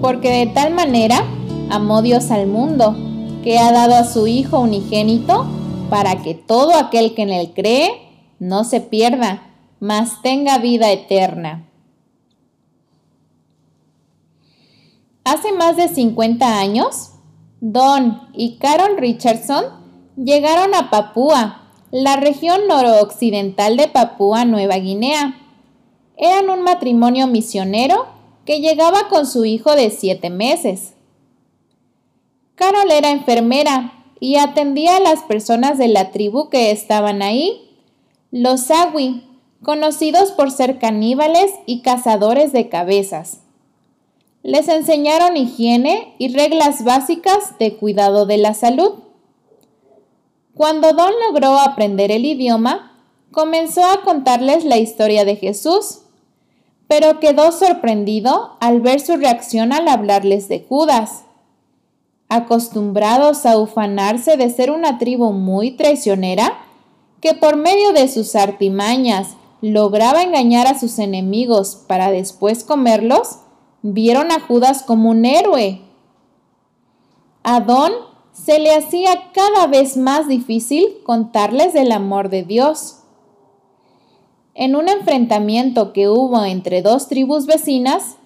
porque de tal manera amó Dios al mundo, que ha dado a su Hijo unigénito, para que todo aquel que en él cree no se pierda, mas tenga vida eterna. Hace más de 50 años, Don y Carol Richardson llegaron a Papúa, la región noroccidental de Papúa Nueva Guinea. Eran un matrimonio misionero que llegaba con su hijo de siete meses. Carol era enfermera y atendía a las personas de la tribu que estaban ahí, los Awi, conocidos por ser caníbales y cazadores de cabezas. Les enseñaron higiene y reglas básicas de cuidado de la salud. Cuando Don logró aprender el idioma, comenzó a contarles la historia de Jesús, pero quedó sorprendido al ver su reacción al hablarles de Judas. Acostumbrados a ufanarse de ser una tribu muy traicionera, que por medio de sus artimañas lograba engañar a sus enemigos para después comerlos, vieron a Judas como un héroe. A Don se le hacía cada vez más difícil contarles del amor de Dios. En un enfrentamiento que hubo entre dos tribus vecinas,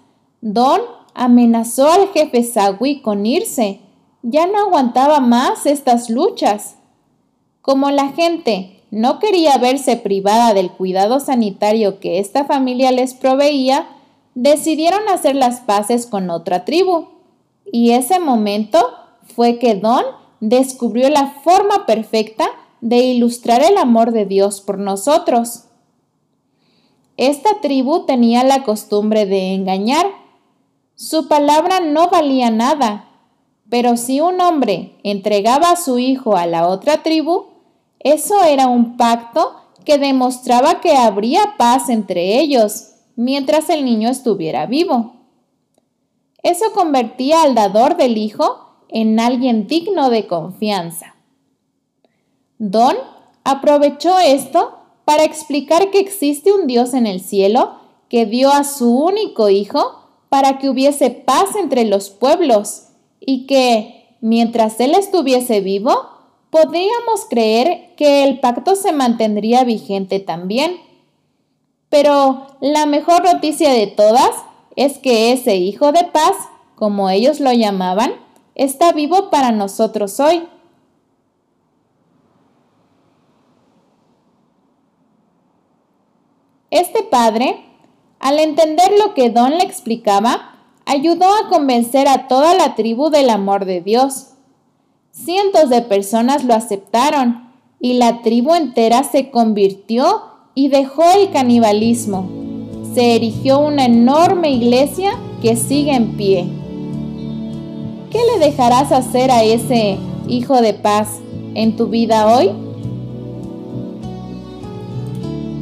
Don amenazó al jefe Sawi con irse. Ya no aguantaba más estas luchas. Como la gente no quería verse privada del cuidado sanitario que esta familia les proveía, decidieron hacer las paces con otra tribu. Y ese momento fue que Don descubrió la forma perfecta de ilustrar el amor de Dios por nosotros. Esta tribu tenía la costumbre de engañar. Su palabra no valía nada, pero si un hombre entregaba a su hijo a la otra tribu, eso era un pacto que demostraba que habría paz entre ellos mientras el niño estuviera vivo. Eso convertía al dador del hijo en alguien digno de confianza. Don aprovechó esto para explicar que existe un Dios en el cielo que dio a su único hijo para que hubiese paz entre los pueblos y que, mientras él estuviese vivo, podríamos creer que el pacto se mantendría vigente también. Pero la mejor noticia de todas es que ese Hijo de paz, como ellos lo llamaban, está vivo para nosotros hoy. Este padre, al entender lo que Don le explicaba, ayudó a convencer a toda la tribu del amor de Dios. Cientos de personas lo aceptaron y la tribu entera se convirtió y dejó el canibalismo. Se erigió una enorme iglesia que sigue en pie. ¿Qué le dejarás hacer a ese hijo de paz en tu vida hoy?